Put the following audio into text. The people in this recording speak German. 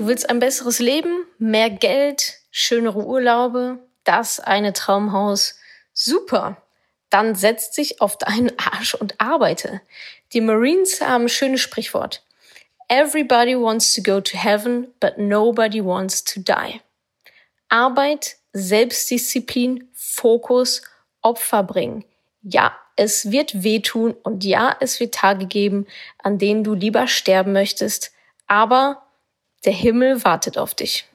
Du willst ein besseres Leben, mehr Geld, schönere Urlaube, das eine Traumhaus. Super. Dann setz dich auf deinen Arsch und arbeite. Die Marines haben ein schönes Sprichwort. Everybody wants to go to heaven, but nobody wants to die. Arbeit, Selbstdisziplin, Fokus, Opfer bringen. Ja, es wird wehtun und ja, es wird Tage geben, an denen du lieber sterben möchtest, aber der Himmel wartet auf dich.